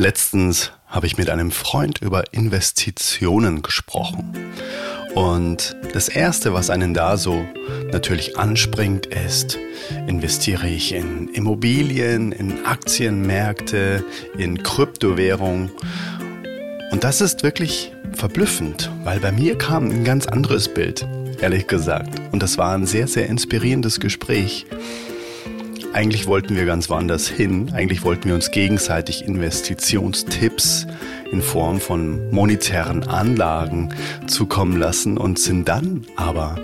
Letztens habe ich mit einem Freund über Investitionen gesprochen. Und das Erste, was einen da so natürlich anspringt, ist, investiere ich in Immobilien, in Aktienmärkte, in Kryptowährung. Und das ist wirklich verblüffend, weil bei mir kam ein ganz anderes Bild, ehrlich gesagt. Und das war ein sehr, sehr inspirierendes Gespräch. Eigentlich wollten wir ganz woanders hin. Eigentlich wollten wir uns gegenseitig Investitionstipps in Form von monetären Anlagen zukommen lassen und sind dann aber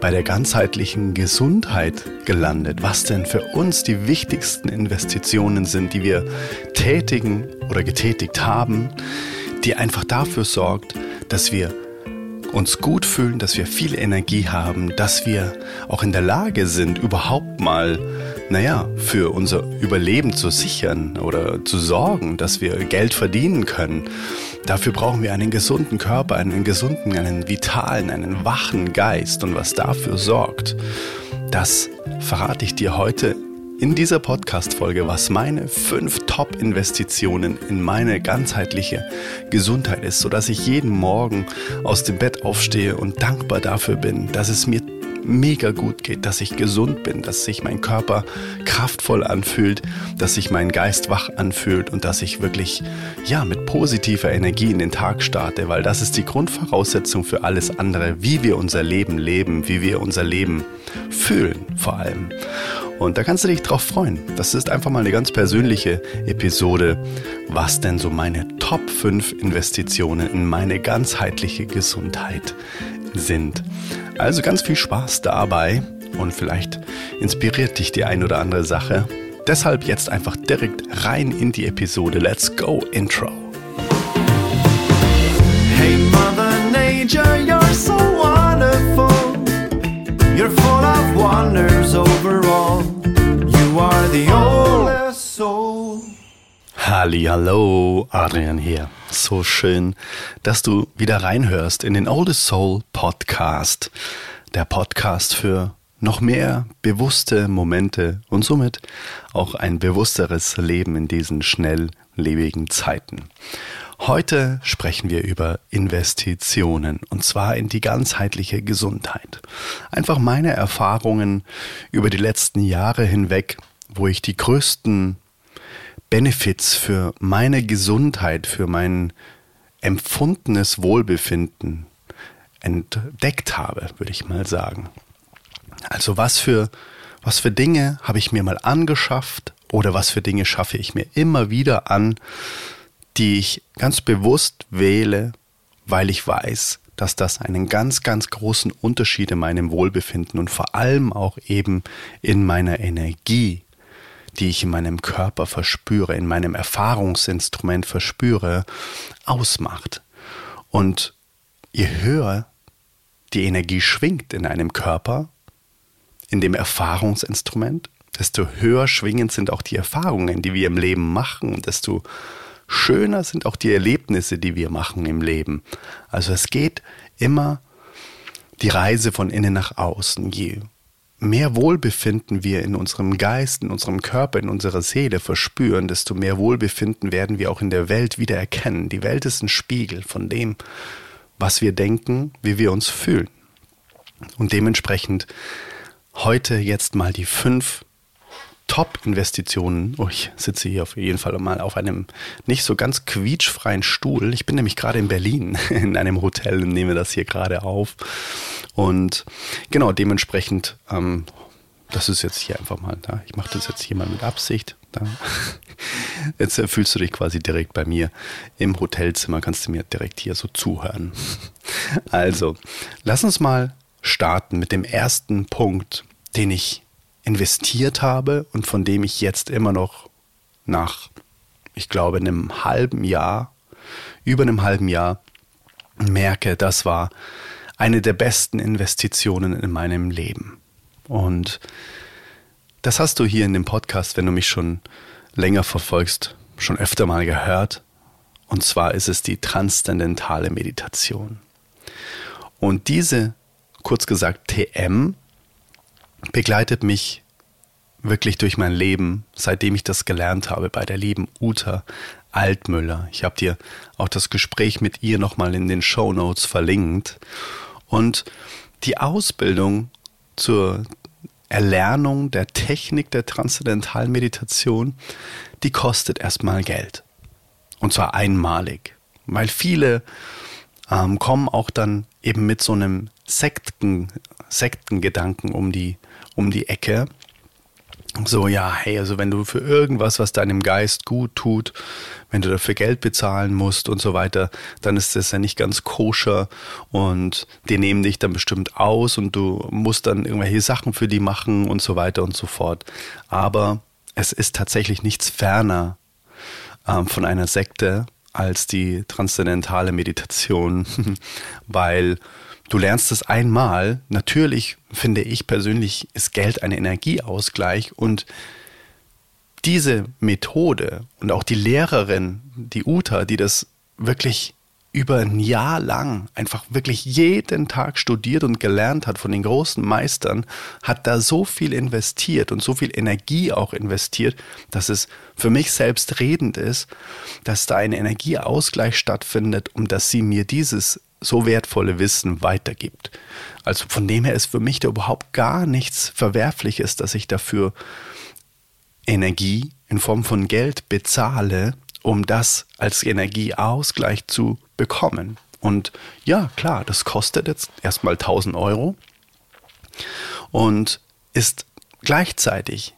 bei der ganzheitlichen Gesundheit gelandet. Was denn für uns die wichtigsten Investitionen sind, die wir tätigen oder getätigt haben, die einfach dafür sorgt, dass wir uns gut fühlen, dass wir viel Energie haben, dass wir auch in der Lage sind, überhaupt mal naja, für unser Überleben zu sichern oder zu sorgen, dass wir Geld verdienen können. Dafür brauchen wir einen gesunden Körper, einen gesunden, einen vitalen, einen wachen Geist. Und was dafür sorgt, das verrate ich dir heute in dieser Podcast-Folge, was meine fünf Top-Investitionen in meine ganzheitliche Gesundheit ist, sodass ich jeden Morgen aus dem Bett aufstehe und dankbar dafür bin, dass es mir mega gut geht, dass ich gesund bin, dass sich mein Körper kraftvoll anfühlt, dass sich mein Geist wach anfühlt und dass ich wirklich, ja, mit positiver Energie in den Tag starte, weil das ist die Grundvoraussetzung für alles andere, wie wir unser Leben leben, wie wir unser Leben fühlen vor allem. Und da kannst du dich drauf freuen. Das ist einfach mal eine ganz persönliche Episode, was denn so meine Top 5 Investitionen in meine ganzheitliche Gesundheit sind. Also ganz viel Spaß dabei und vielleicht inspiriert dich die ein oder andere Sache. Deshalb jetzt einfach direkt rein in die Episode. Let's go, Intro. Hey Mother Nature, you're so wonderful. You're full of wonders overall. You are the oldest soul. Hallo, Adrian hier. So schön, dass du wieder reinhörst in den Oldest Soul Podcast. Der Podcast für noch mehr bewusste Momente und somit auch ein bewussteres Leben in diesen schnelllebigen Zeiten. Heute sprechen wir über Investitionen und zwar in die ganzheitliche Gesundheit. Einfach meine Erfahrungen über die letzten Jahre hinweg, wo ich die größten Benefits für meine Gesundheit, für mein empfundenes Wohlbefinden entdeckt habe, würde ich mal sagen. Also was für, was für Dinge habe ich mir mal angeschafft oder was für Dinge schaffe ich mir immer wieder an, die ich ganz bewusst wähle, weil ich weiß, dass das einen ganz, ganz großen Unterschied in meinem Wohlbefinden und vor allem auch eben in meiner Energie die ich in meinem Körper verspüre, in meinem Erfahrungsinstrument verspüre, ausmacht. Und je höher die Energie schwingt in einem Körper, in dem Erfahrungsinstrument, desto höher schwingend sind auch die Erfahrungen, die wir im Leben machen, und desto schöner sind auch die Erlebnisse, die wir machen im Leben. Also es geht immer die Reise von innen nach außen. Je mehr Wohlbefinden wir in unserem Geist, in unserem Körper, in unserer Seele verspüren, desto mehr Wohlbefinden werden wir auch in der Welt wieder erkennen. Die Welt ist ein Spiegel von dem, was wir denken, wie wir uns fühlen. Und dementsprechend heute jetzt mal die fünf Top-Investitionen. Oh, ich sitze hier auf jeden Fall mal auf einem nicht so ganz quietschfreien Stuhl. Ich bin nämlich gerade in Berlin in einem Hotel und nehme das hier gerade auf. Und genau, dementsprechend, ähm, das ist jetzt hier einfach mal da. Ich mache das jetzt hier mal mit Absicht. Da. Jetzt fühlst du dich quasi direkt bei mir im Hotelzimmer, kannst du mir direkt hier so zuhören. Also, lass uns mal starten mit dem ersten Punkt, den ich investiert habe und von dem ich jetzt immer noch nach, ich glaube, einem halben Jahr, über einem halben Jahr merke, das war eine der besten Investitionen in meinem Leben. Und das hast du hier in dem Podcast, wenn du mich schon länger verfolgst, schon öfter mal gehört. Und zwar ist es die transzendentale Meditation. Und diese, kurz gesagt TM, begleitet mich wirklich durch mein Leben, seitdem ich das gelernt habe bei der lieben Uta Altmüller. Ich habe dir auch das Gespräch mit ihr nochmal in den Show Notes verlinkt. Und die Ausbildung zur Erlernung der Technik der transzendentalen Meditation, die kostet erstmal Geld. Und zwar einmalig. Weil viele ähm, kommen auch dann eben mit so einem Sekten, Sektengedanken um die, um die Ecke so, ja, hey, also wenn du für irgendwas, was deinem Geist gut tut, wenn du dafür Geld bezahlen musst und so weiter, dann ist das ja nicht ganz koscher und die nehmen dich dann bestimmt aus und du musst dann irgendwelche Sachen für die machen und so weiter und so fort. Aber es ist tatsächlich nichts ferner ähm, von einer Sekte als die transzendentale Meditation, weil Du lernst es einmal. Natürlich finde ich persönlich, ist Geld ein Energieausgleich und diese Methode und auch die Lehrerin, die Uta, die das wirklich über ein Jahr lang einfach wirklich jeden Tag studiert und gelernt hat von den großen Meistern, hat da so viel investiert und so viel Energie auch investiert, dass es für mich selbstredend ist, dass da ein Energieausgleich stattfindet, um dass sie mir dieses so wertvolle Wissen weitergibt. Also von dem her ist für mich da überhaupt gar nichts Verwerfliches, dass ich dafür Energie in Form von Geld bezahle, um das als Energieausgleich zu bekommen. Und ja, klar, das kostet jetzt erstmal 1000 Euro und ist gleichzeitig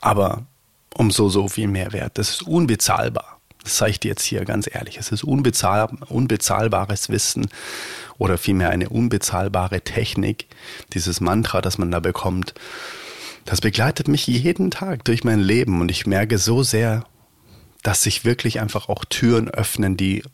aber umso so viel mehr wert. Das ist unbezahlbar. Das sage ich dir jetzt hier ganz ehrlich. Es ist unbezahl unbezahlbares Wissen oder vielmehr eine unbezahlbare Technik, dieses Mantra, das man da bekommt. Das begleitet mich jeden Tag durch mein Leben und ich merke so sehr, dass sich wirklich einfach auch Türen öffnen, die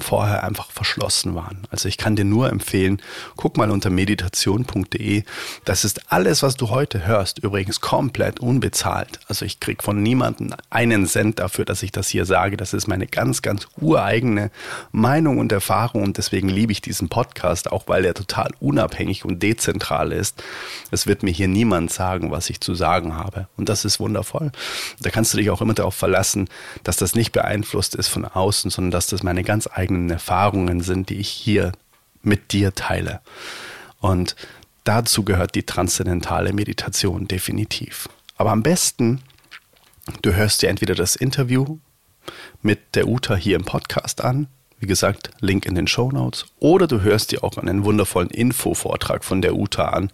vorher einfach verschlossen waren. Also ich kann dir nur empfehlen, guck mal unter meditation.de. Das ist alles, was du heute hörst, übrigens komplett unbezahlt. Also ich krieg von niemandem einen Cent dafür, dass ich das hier sage. Das ist meine ganz, ganz ureigene Meinung und Erfahrung und deswegen liebe ich diesen Podcast, auch weil er total unabhängig und dezentral ist. Es wird mir hier niemand sagen, was ich zu sagen habe. Und das ist wundervoll. Da kannst du dich auch immer darauf verlassen, dass das nicht beeinflusst ist von außen, sondern dass das meine ganz eigene eigenen Erfahrungen sind, die ich hier mit dir teile. Und dazu gehört die transzendentale Meditation definitiv. Aber am besten, du hörst dir entweder das Interview mit der Uta hier im Podcast an, wie gesagt, Link in den Show Notes, oder du hörst dir auch einen wundervollen Infovortrag von der Uta an.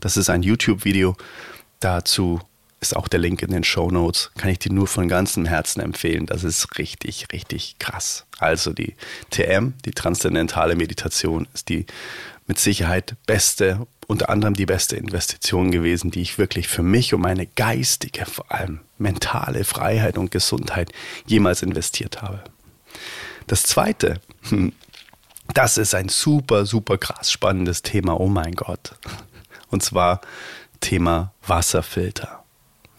Das ist ein YouTube-Video dazu ist auch der Link in den Show Notes. Kann ich dir nur von ganzem Herzen empfehlen. Das ist richtig, richtig krass. Also die TM, die transzendentale Meditation, ist die mit Sicherheit beste, unter anderem die beste Investition gewesen, die ich wirklich für mich und meine geistige, vor allem mentale Freiheit und Gesundheit jemals investiert habe. Das zweite, hm, das ist ein super, super krass spannendes Thema. Oh mein Gott. Und zwar Thema Wasserfilter.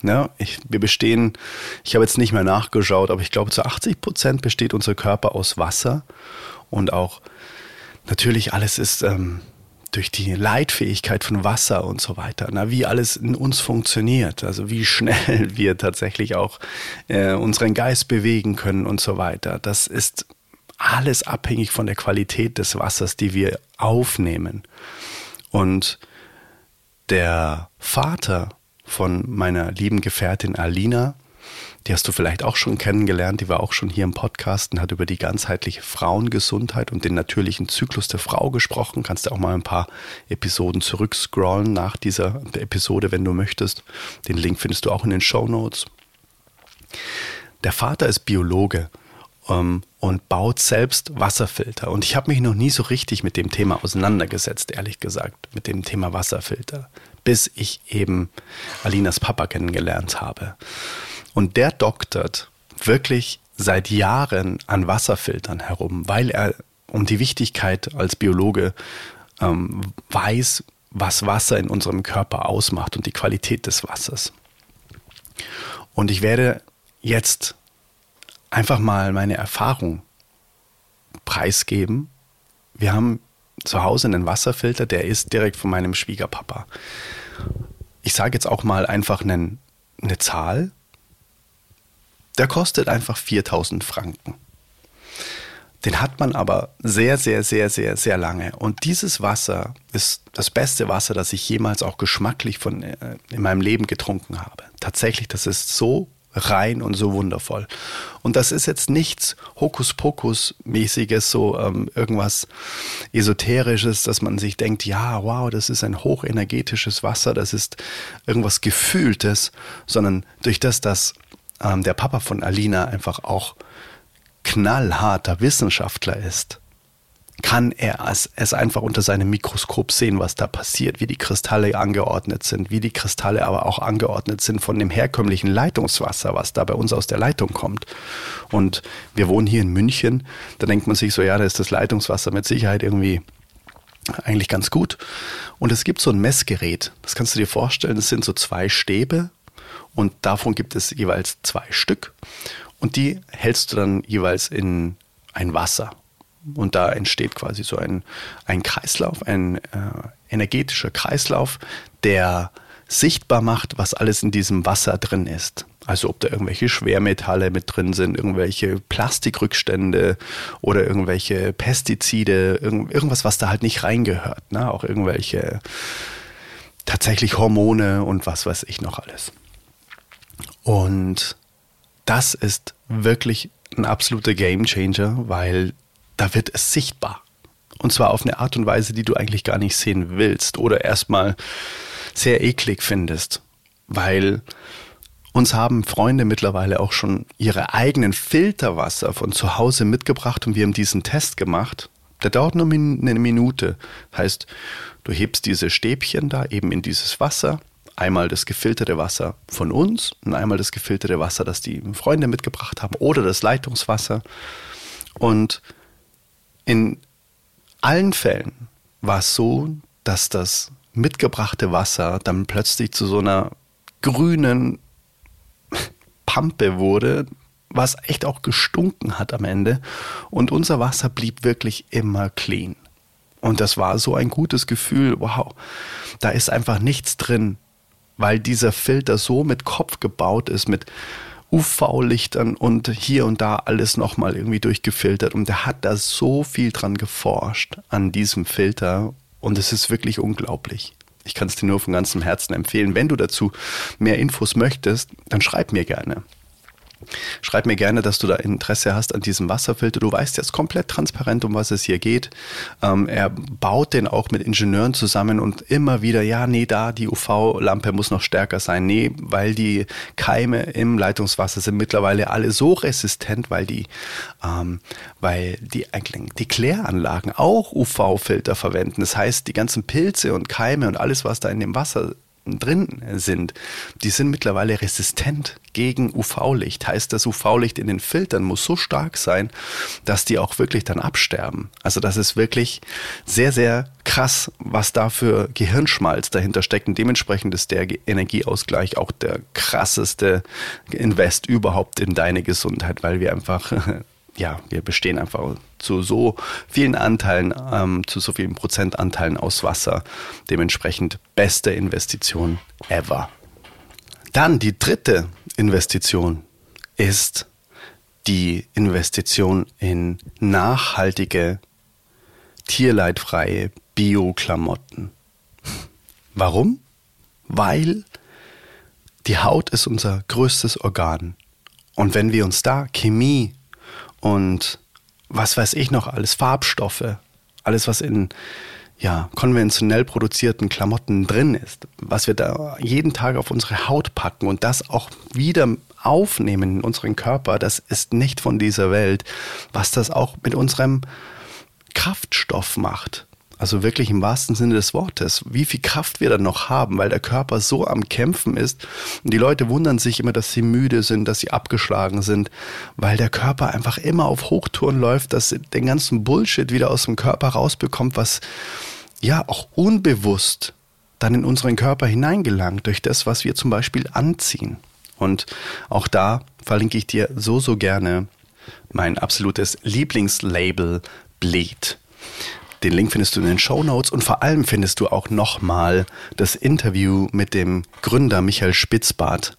Ja, ich, wir bestehen, ich habe jetzt nicht mehr nachgeschaut, aber ich glaube, zu 80 Prozent besteht unser Körper aus Wasser. Und auch natürlich alles ist ähm, durch die Leitfähigkeit von Wasser und so weiter, na, wie alles in uns funktioniert, also wie schnell wir tatsächlich auch äh, unseren Geist bewegen können und so weiter. Das ist alles abhängig von der Qualität des Wassers, die wir aufnehmen. Und der Vater von meiner lieben Gefährtin Alina. Die hast du vielleicht auch schon kennengelernt, die war auch schon hier im Podcast und hat über die ganzheitliche Frauengesundheit und den natürlichen Zyklus der Frau gesprochen. Kannst du auch mal ein paar Episoden zurückscrollen nach dieser Episode, wenn du möchtest. Den Link findest du auch in den Show Notes. Der Vater ist Biologe ähm, und baut selbst Wasserfilter. Und ich habe mich noch nie so richtig mit dem Thema auseinandergesetzt, ehrlich gesagt, mit dem Thema Wasserfilter bis ich eben Alinas Papa kennengelernt habe. Und der doktert wirklich seit Jahren an Wasserfiltern herum, weil er um die Wichtigkeit als Biologe ähm, weiß, was Wasser in unserem Körper ausmacht und die Qualität des Wassers. Und ich werde jetzt einfach mal meine Erfahrung preisgeben. Wir haben zu Hause einen Wasserfilter, der ist direkt von meinem Schwiegerpapa. Ich sage jetzt auch mal einfach einen eine Zahl, der kostet einfach 4000 Franken. Den hat man aber sehr, sehr, sehr, sehr, sehr lange. Und dieses Wasser ist das beste Wasser, das ich jemals auch geschmacklich von, äh, in meinem Leben getrunken habe. Tatsächlich, das ist so rein und so wundervoll. Und das ist jetzt nichts Hokuspokus-mäßiges, so ähm, irgendwas Esoterisches, dass man sich denkt, ja, wow, das ist ein hochenergetisches Wasser, das ist irgendwas Gefühltes, sondern durch das, dass ähm, der Papa von Alina einfach auch knallharter Wissenschaftler ist, kann er es, es, einfach unter seinem Mikroskop sehen, was da passiert, wie die Kristalle angeordnet sind, wie die Kristalle aber auch angeordnet sind von dem herkömmlichen Leitungswasser, was da bei uns aus der Leitung kommt. Und wir wohnen hier in München, da denkt man sich so, ja, da ist das Leitungswasser mit Sicherheit irgendwie eigentlich ganz gut. Und es gibt so ein Messgerät, das kannst du dir vorstellen, das sind so zwei Stäbe. Und davon gibt es jeweils zwei Stück. Und die hältst du dann jeweils in ein Wasser und da entsteht quasi so ein, ein Kreislauf, ein äh, energetischer Kreislauf, der sichtbar macht, was alles in diesem Wasser drin ist. Also ob da irgendwelche Schwermetalle mit drin sind, irgendwelche Plastikrückstände oder irgendwelche Pestizide, irgend, irgendwas, was da halt nicht reingehört. Ne? Auch irgendwelche tatsächlich Hormone und was weiß ich noch alles. Und das ist wirklich ein absoluter Gamechanger, weil da wird es sichtbar. Und zwar auf eine Art und Weise, die du eigentlich gar nicht sehen willst oder erstmal sehr eklig findest. Weil uns haben Freunde mittlerweile auch schon ihre eigenen Filterwasser von zu Hause mitgebracht und wir haben diesen Test gemacht. Der dauert nur eine Minute. Heißt, du hebst diese Stäbchen da eben in dieses Wasser. Einmal das gefilterte Wasser von uns und einmal das gefilterte Wasser, das die Freunde mitgebracht haben oder das Leitungswasser. Und in allen Fällen war es so, dass das mitgebrachte Wasser dann plötzlich zu so einer grünen Pampe wurde, was echt auch gestunken hat am Ende. Und unser Wasser blieb wirklich immer clean. Und das war so ein gutes Gefühl, wow, da ist einfach nichts drin, weil dieser Filter so mit Kopf gebaut ist, mit UV-Lichtern und hier und da alles nochmal irgendwie durchgefiltert. Und der hat da so viel dran geforscht an diesem Filter. Und es ist wirklich unglaublich. Ich kann es dir nur von ganzem Herzen empfehlen. Wenn du dazu mehr Infos möchtest, dann schreib mir gerne. Schreib mir gerne, dass du da Interesse hast an diesem Wasserfilter. Du weißt jetzt komplett transparent, um was es hier geht. Ähm, er baut den auch mit Ingenieuren zusammen und immer wieder, ja, nee, da, die UV-Lampe muss noch stärker sein. Nee, weil die Keime im Leitungswasser sind mittlerweile alle so resistent, weil die, ähm, weil die, die Kläranlagen auch UV-Filter verwenden. Das heißt, die ganzen Pilze und Keime und alles, was da in dem Wasser drin sind, die sind mittlerweile resistent gegen UV-Licht. Heißt, das UV-Licht in den Filtern muss so stark sein, dass die auch wirklich dann absterben. Also das ist wirklich sehr, sehr krass, was da für Gehirnschmalz dahinter steckt. Und dementsprechend ist der Energieausgleich auch der krasseste Invest überhaupt in deine Gesundheit, weil wir einfach ja, wir bestehen einfach zu so vielen Anteilen, ähm, zu so vielen Prozentanteilen aus Wasser. Dementsprechend beste Investition ever. Dann die dritte Investition ist die Investition in nachhaltige, tierleidfreie Bio-Klamotten. Warum? Weil die Haut ist unser größtes Organ. Und wenn wir uns da Chemie und was weiß ich noch alles, Farbstoffe, alles was in ja, konventionell produzierten Klamotten drin ist, was wir da jeden Tag auf unsere Haut packen und das auch wieder aufnehmen in unseren Körper, das ist nicht von dieser Welt, was das auch mit unserem Kraftstoff macht. Also wirklich im wahrsten Sinne des Wortes. Wie viel Kraft wir dann noch haben, weil der Körper so am Kämpfen ist. Und die Leute wundern sich immer, dass sie müde sind, dass sie abgeschlagen sind, weil der Körper einfach immer auf Hochtouren läuft, dass den ganzen Bullshit wieder aus dem Körper rausbekommt, was ja auch unbewusst dann in unseren Körper hineingelangt durch das, was wir zum Beispiel anziehen. Und auch da verlinke ich dir so, so gerne mein absolutes Lieblingslabel Bleed. Den Link findest du in den Show Notes und vor allem findest du auch nochmal das Interview mit dem Gründer Michael Spitzbart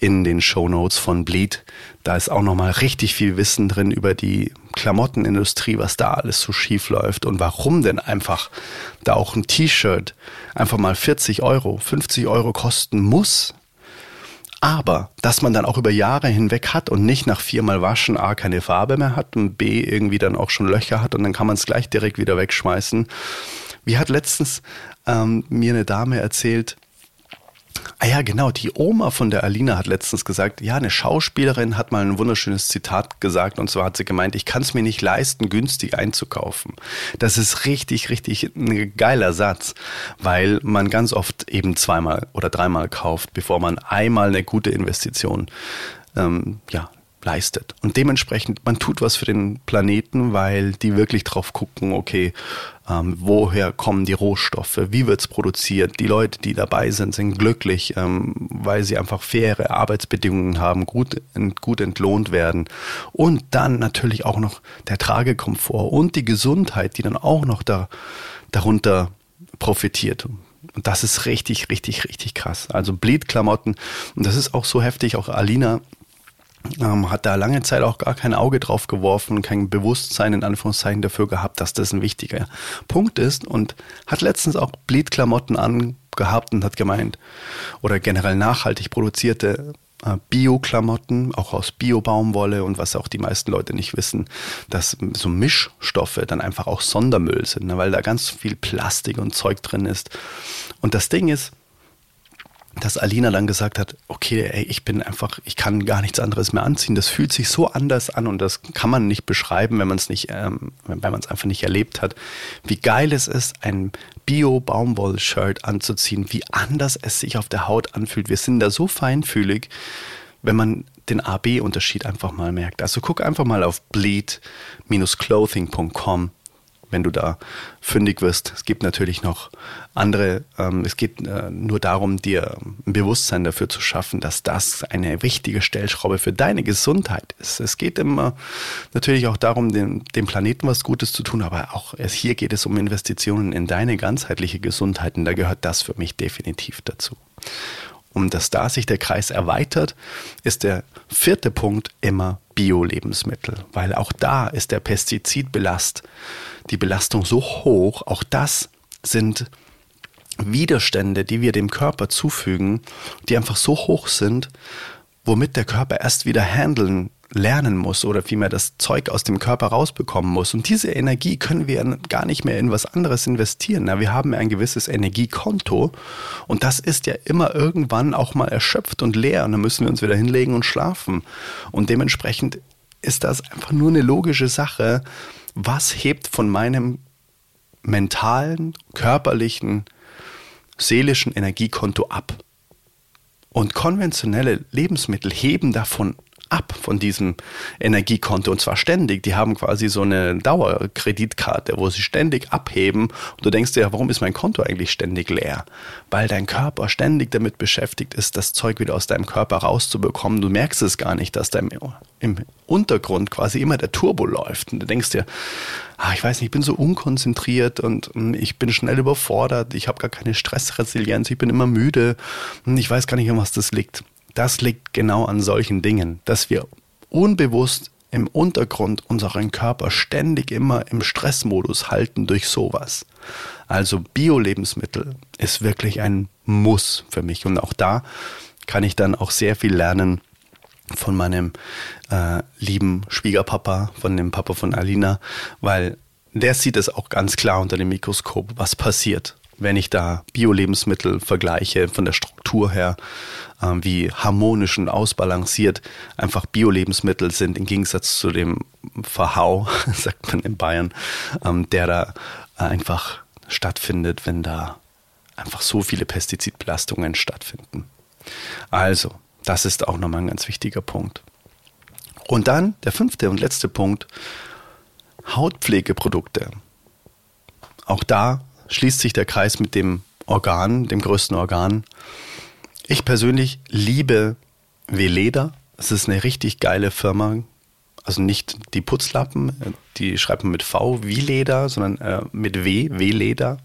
in den Show Notes von Bleed. Da ist auch nochmal richtig viel Wissen drin über die Klamottenindustrie, was da alles so schief läuft und warum denn einfach da auch ein T-Shirt einfach mal 40 Euro, 50 Euro kosten muss aber, dass man dann auch über Jahre hinweg hat und nicht nach viermal Waschen A keine Farbe mehr hat und B irgendwie dann auch schon Löcher hat und dann kann man es gleich direkt wieder wegschmeißen. Wie hat letztens ähm, mir eine Dame erzählt, Ah ja, genau. Die Oma von der Alina hat letztens gesagt, ja, eine Schauspielerin hat mal ein wunderschönes Zitat gesagt und zwar hat sie gemeint, ich kann es mir nicht leisten, günstig einzukaufen. Das ist richtig, richtig ein geiler Satz, weil man ganz oft eben zweimal oder dreimal kauft, bevor man einmal eine gute Investition ähm, ja, leistet. Und dementsprechend, man tut was für den Planeten, weil die wirklich drauf gucken, okay, ähm, woher kommen die Rohstoffe, wie wird's produziert, die Leute, die dabei sind, sind glücklich, ähm, weil sie einfach faire Arbeitsbedingungen haben, gut, gut entlohnt werden. Und dann natürlich auch noch der Tragekomfort und die Gesundheit, die dann auch noch da, darunter profitiert. Und das ist richtig, richtig, richtig krass. Also Bleed-Klamotten. Und das ist auch so heftig. Auch Alina ähm, hat da lange Zeit auch gar kein Auge drauf geworfen, kein Bewusstsein in Anführungszeichen dafür gehabt, dass das ein wichtiger Punkt ist und hat letztens auch Bleed-Klamotten angehabt und hat gemeint, oder generell nachhaltig produzierte äh, Bio-Klamotten, auch aus Bio-Baumwolle und was auch die meisten Leute nicht wissen, dass so Mischstoffe dann einfach auch Sondermüll sind, ne, weil da ganz viel Plastik und Zeug drin ist. Und das Ding ist, dass Alina dann gesagt hat, okay, ey, ich bin einfach, ich kann gar nichts anderes mehr anziehen. Das fühlt sich so anders an und das kann man nicht beschreiben, wenn man es nicht, ähm, wenn man es einfach nicht erlebt hat. Wie geil es ist, ein Bio-Baumwoll-Shirt anzuziehen, wie anders es sich auf der Haut anfühlt. Wir sind da so feinfühlig, wenn man den AB-Unterschied einfach mal merkt. Also guck einfach mal auf bleed-clothing.com wenn du da fündig wirst. Es gibt natürlich noch andere, ähm, es geht äh, nur darum, dir ein Bewusstsein dafür zu schaffen, dass das eine wichtige Stellschraube für deine Gesundheit ist. Es geht immer natürlich auch darum, dem, dem Planeten was Gutes zu tun, aber auch es, hier geht es um Investitionen in deine ganzheitliche Gesundheit und da gehört das für mich definitiv dazu. Und dass da sich der Kreis erweitert, ist der vierte Punkt immer Bio-Lebensmittel, weil auch da ist der Pestizidbelast die Belastung so hoch. Auch das sind Widerstände, die wir dem Körper zufügen, die einfach so hoch sind, womit der Körper erst wieder handeln lernen muss oder vielmehr das Zeug aus dem Körper rausbekommen muss. Und diese Energie können wir gar nicht mehr in was anderes investieren. wir haben ein gewisses Energiekonto und das ist ja immer irgendwann auch mal erschöpft und leer und dann müssen wir uns wieder hinlegen und schlafen. Und dementsprechend ist das einfach nur eine logische Sache, was hebt von meinem mentalen, körperlichen, seelischen Energiekonto ab. Und konventionelle Lebensmittel heben davon ab von diesem Energiekonto und zwar ständig. Die haben quasi so eine Dauerkreditkarte, wo sie ständig abheben und du denkst dir, warum ist mein Konto eigentlich ständig leer? Weil dein Körper ständig damit beschäftigt ist, das Zeug wieder aus deinem Körper rauszubekommen. Du merkst es gar nicht, dass da im, Untergrund quasi immer der Turbo läuft und du denkst dir, ah, ich weiß nicht, ich bin so unkonzentriert und hm, ich bin schnell überfordert, ich habe gar keine Stressresilienz, ich bin immer müde und ich weiß gar nicht, an was das liegt. Das liegt genau an solchen Dingen, dass wir unbewusst im Untergrund unseren Körper ständig immer im Stressmodus halten durch sowas. Also Bio-Lebensmittel ist wirklich ein Muss für mich. Und auch da kann ich dann auch sehr viel lernen von meinem äh, lieben Schwiegerpapa, von dem Papa von Alina, weil der sieht es auch ganz klar unter dem Mikroskop, was passiert, wenn ich da Bio-Lebensmittel vergleiche von der Struktur her, äh, wie harmonisch und ausbalanciert einfach Bio-Lebensmittel sind im Gegensatz zu dem Verhau, sagt man in Bayern, ähm, der da einfach stattfindet, wenn da einfach so viele Pestizidbelastungen stattfinden. Also, das ist auch nochmal ein ganz wichtiger Punkt. Und dann der fünfte und letzte Punkt, Hautpflegeprodukte. Auch da schließt sich der Kreis mit dem Organ, dem größten Organ. Ich persönlich liebe Veleda. Es ist eine richtig geile Firma Also nicht die Putzlappen, die schreibt man mit V wie Leder, sondern äh, mit W, W-Leder.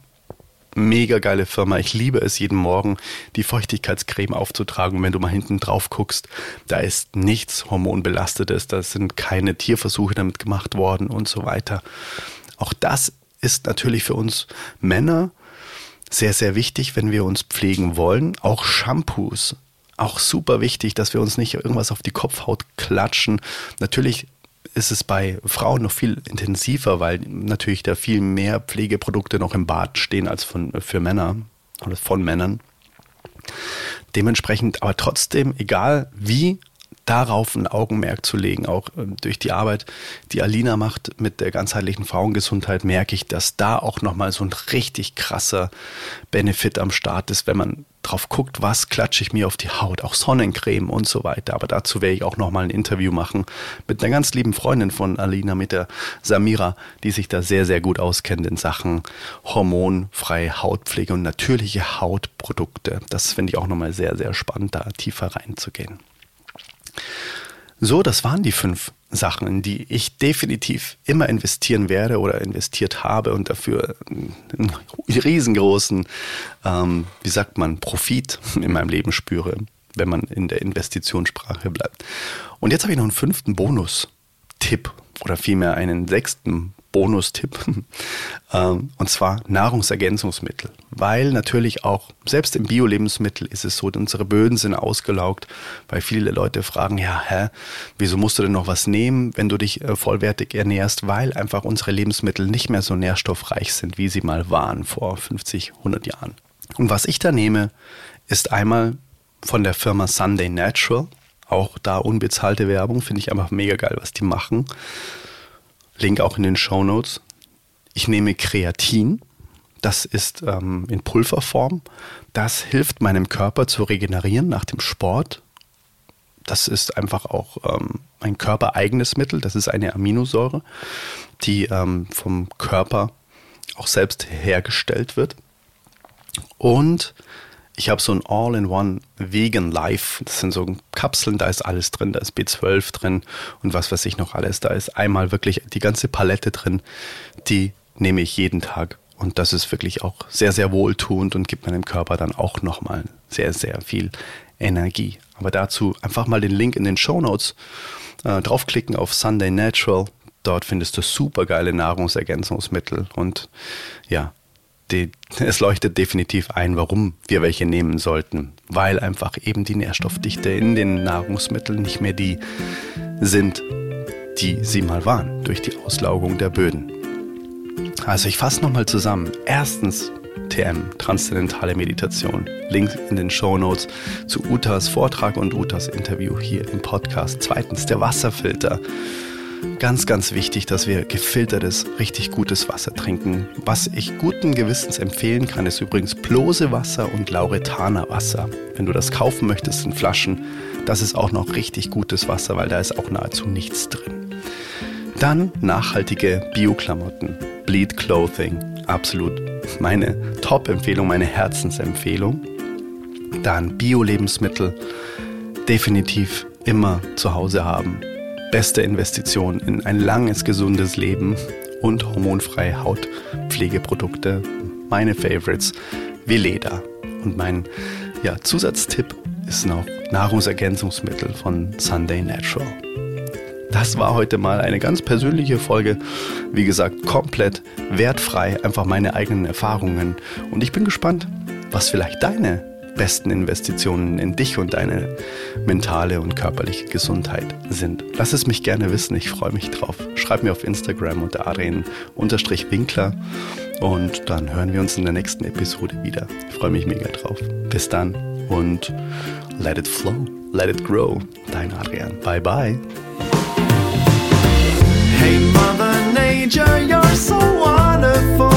Mega geile Firma. Ich liebe es, jeden Morgen die Feuchtigkeitscreme aufzutragen. Und wenn du mal hinten drauf guckst, da ist nichts hormonbelastetes, da sind keine Tierversuche damit gemacht worden und so weiter. Auch das ist natürlich für uns Männer sehr, sehr wichtig, wenn wir uns pflegen wollen. Auch Shampoos auch super wichtig, dass wir uns nicht irgendwas auf die Kopfhaut klatschen. Natürlich ist es bei Frauen noch viel intensiver, weil natürlich da viel mehr Pflegeprodukte noch im Bad stehen als von, für Männer oder von Männern. Dementsprechend aber trotzdem, egal wie darauf ein Augenmerk zu legen. Auch ähm, durch die Arbeit, die Alina macht mit der ganzheitlichen Frauengesundheit, merke ich, dass da auch nochmal so ein richtig krasser Benefit am Start ist, wenn man drauf guckt, was klatsche ich mir auf die Haut, auch Sonnencreme und so weiter. Aber dazu werde ich auch nochmal ein Interview machen mit einer ganz lieben Freundin von Alina, mit der Samira, die sich da sehr, sehr gut auskennt in Sachen hormonfreie Hautpflege und natürliche Hautprodukte. Das finde ich auch nochmal sehr, sehr spannend, da tiefer reinzugehen. So, das waren die fünf Sachen, in die ich definitiv immer investieren werde oder investiert habe und dafür einen riesengroßen, ähm, wie sagt man, Profit in meinem Leben spüre, wenn man in der Investitionssprache bleibt. Und jetzt habe ich noch einen fünften Bonus-Tipp oder vielmehr einen sechsten Bonustipp. Ähm, und zwar Nahrungsergänzungsmittel. Weil natürlich auch, selbst im Bio-Lebensmittel ist es so, unsere Böden sind ausgelaugt, weil viele Leute fragen, ja, hä, wieso musst du denn noch was nehmen, wenn du dich äh, vollwertig ernährst? Weil einfach unsere Lebensmittel nicht mehr so nährstoffreich sind, wie sie mal waren vor 50, 100 Jahren. Und was ich da nehme, ist einmal von der Firma Sunday Natural. Auch da unbezahlte Werbung, finde ich einfach mega geil, was die machen. Link auch in den Show Notes. Ich nehme Kreatin. Das ist ähm, in Pulverform. Das hilft meinem Körper zu regenerieren nach dem Sport. Das ist einfach auch ähm, ein körpereigenes Mittel. Das ist eine Aminosäure, die ähm, vom Körper auch selbst hergestellt wird. Und ich habe so ein All-in-One Vegan Life. Das sind so Kapseln, da ist alles drin, da ist B12 drin und was weiß ich noch alles. Da ist einmal wirklich die ganze Palette drin. Die nehme ich jeden Tag. Und das ist wirklich auch sehr, sehr wohltuend und gibt meinem Körper dann auch nochmal sehr, sehr viel Energie. Aber dazu einfach mal den Link in den Show Notes äh, draufklicken auf Sunday Natural. Dort findest du super geile Nahrungsergänzungsmittel und ja, die, es leuchtet definitiv ein, warum wir welche nehmen sollten, weil einfach eben die Nährstoffdichte in den Nahrungsmitteln nicht mehr die sind, die sie mal waren durch die Auslaugung der Böden. Also ich fasse nochmal zusammen. Erstens TM, transzendentale Meditation. Link in den Show Notes zu Utas Vortrag und Utas Interview hier im Podcast. Zweitens der Wasserfilter. Ganz, ganz wichtig, dass wir gefiltertes, richtig gutes Wasser trinken. Was ich guten Gewissens empfehlen kann, ist übrigens Plosewasser und Lauretanerwasser. Wenn du das kaufen möchtest in Flaschen, das ist auch noch richtig gutes Wasser, weil da ist auch nahezu nichts drin. Dann nachhaltige Bioklamotten, Bleed Clothing, absolut meine Top-Empfehlung, meine Herzensempfehlung. Dann Bio-Lebensmittel, definitiv immer zu Hause haben beste Investition in ein langes, gesundes Leben und hormonfreie Hautpflegeprodukte. Meine Favorites, Veleda. Und mein ja, Zusatztipp ist noch Nahrungsergänzungsmittel von Sunday Natural. Das war heute mal eine ganz persönliche Folge. Wie gesagt, komplett wertfrei, einfach meine eigenen Erfahrungen. Und ich bin gespannt, was vielleicht deine besten Investitionen in dich und deine mentale und körperliche Gesundheit sind. Lass es mich gerne wissen, ich freue mich drauf. Schreib mir auf Instagram unter Adrian-Winkler und dann hören wir uns in der nächsten Episode wieder. Ich freue mich mega drauf. Bis dann und let it flow, let it grow. Dein Adrian. Bye bye. Hey Mother Nature, you're so wonderful.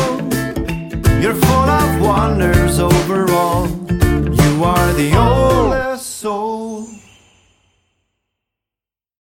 You're full of wonders overall. You are the oldest soul.